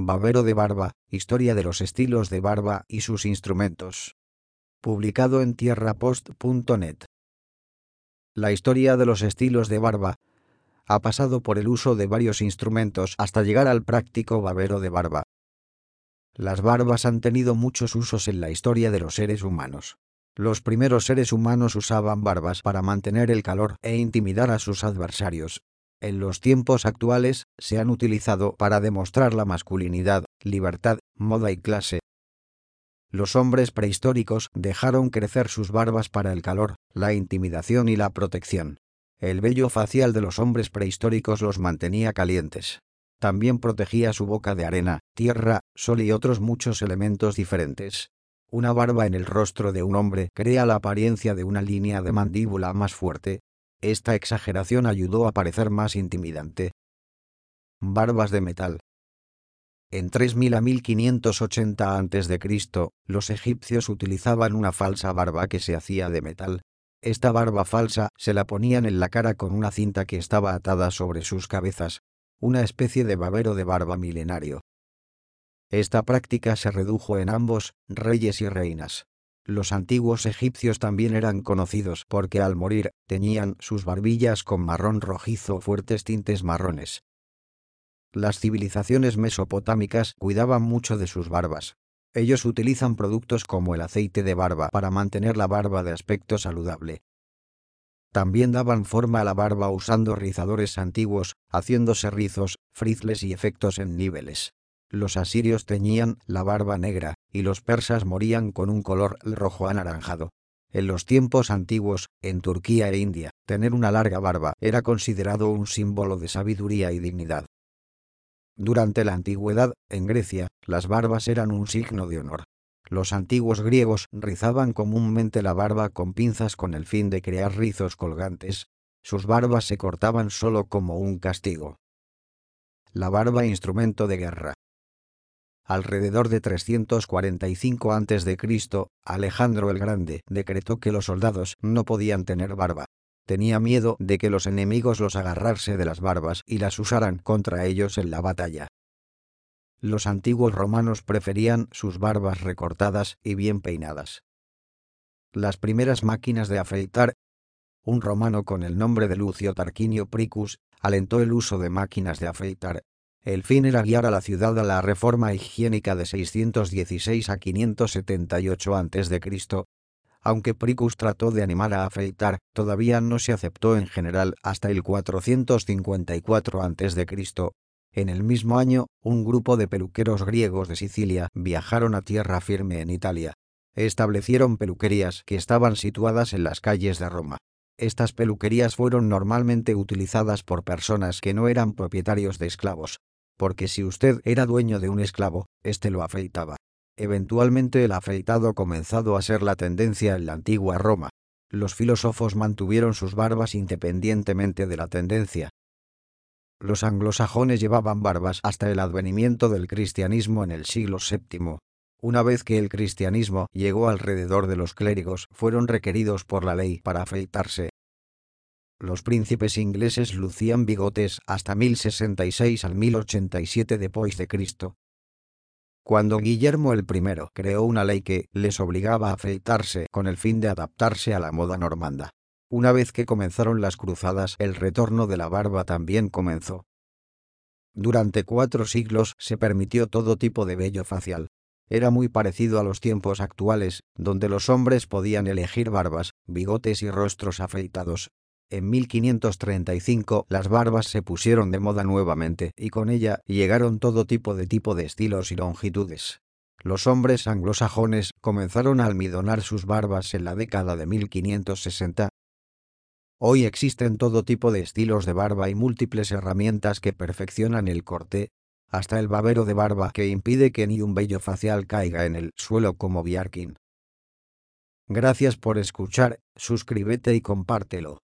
Babero de barba, historia de los estilos de barba y sus instrumentos. Publicado en tierrapost.net. La historia de los estilos de barba ha pasado por el uso de varios instrumentos hasta llegar al práctico babero de barba. Las barbas han tenido muchos usos en la historia de los seres humanos. Los primeros seres humanos usaban barbas para mantener el calor e intimidar a sus adversarios. En los tiempos actuales se han utilizado para demostrar la masculinidad, libertad, moda y clase. Los hombres prehistóricos dejaron crecer sus barbas para el calor, la intimidación y la protección. El vello facial de los hombres prehistóricos los mantenía calientes. También protegía su boca de arena, tierra, sol y otros muchos elementos diferentes. Una barba en el rostro de un hombre crea la apariencia de una línea de mandíbula más fuerte. Esta exageración ayudó a parecer más intimidante. Barbas de metal. En 3000 a 1580 a.C., los egipcios utilizaban una falsa barba que se hacía de metal. Esta barba falsa se la ponían en la cara con una cinta que estaba atada sobre sus cabezas, una especie de babero de barba milenario. Esta práctica se redujo en ambos, reyes y reinas. Los antiguos egipcios también eran conocidos porque al morir teñían sus barbillas con marrón rojizo o fuertes tintes marrones. Las civilizaciones mesopotámicas cuidaban mucho de sus barbas. Ellos utilizan productos como el aceite de barba para mantener la barba de aspecto saludable. También daban forma a la barba usando rizadores antiguos, haciéndose rizos, frizles y efectos en niveles. Los asirios teñían la barba negra, y los persas morían con un color rojo anaranjado. En los tiempos antiguos, en Turquía e India, tener una larga barba era considerado un símbolo de sabiduría y dignidad. Durante la antigüedad, en Grecia, las barbas eran un signo de honor. Los antiguos griegos rizaban comúnmente la barba con pinzas con el fin de crear rizos colgantes. Sus barbas se cortaban solo como un castigo. La barba instrumento de guerra. Alrededor de 345 a.C., Alejandro el Grande decretó que los soldados no podían tener barba. Tenía miedo de que los enemigos los agarrarse de las barbas y las usaran contra ellos en la batalla. Los antiguos romanos preferían sus barbas recortadas y bien peinadas. Las primeras máquinas de afeitar, un romano con el nombre de Lucio Tarquinio Pricus, alentó el uso de máquinas de afeitar. El fin era guiar a la ciudad a la reforma higiénica de 616 a 578 a.C. Aunque Pricus trató de animar a afeitar, todavía no se aceptó en general hasta el 454 a.C., en el mismo año, un grupo de peluqueros griegos de Sicilia viajaron a tierra firme en Italia. Establecieron peluquerías que estaban situadas en las calles de Roma. Estas peluquerías fueron normalmente utilizadas por personas que no eran propietarios de esclavos, porque si usted era dueño de un esclavo, éste lo afeitaba. Eventualmente el afeitado comenzado a ser la tendencia en la antigua Roma. Los filósofos mantuvieron sus barbas independientemente de la tendencia, los anglosajones llevaban barbas hasta el advenimiento del cristianismo en el siglo VII. Una vez que el cristianismo llegó alrededor de los clérigos, fueron requeridos por la ley para afeitarse. Los príncipes ingleses lucían bigotes hasta 1066 al 1087 después de Cristo. Cuando Guillermo I creó una ley que les obligaba a afeitarse con el fin de adaptarse a la moda normanda. Una vez que comenzaron las cruzadas, el retorno de la barba también comenzó. Durante cuatro siglos se permitió todo tipo de vello facial. Era muy parecido a los tiempos actuales, donde los hombres podían elegir barbas, bigotes y rostros afeitados. En 1535 las barbas se pusieron de moda nuevamente y con ella llegaron todo tipo de tipo de estilos y longitudes. Los hombres anglosajones comenzaron a almidonar sus barbas en la década de 1560 Hoy existen todo tipo de estilos de barba y múltiples herramientas que perfeccionan el corte, hasta el babero de barba que impide que ni un vello facial caiga en el suelo como Biarkin. Gracias por escuchar, suscríbete y compártelo.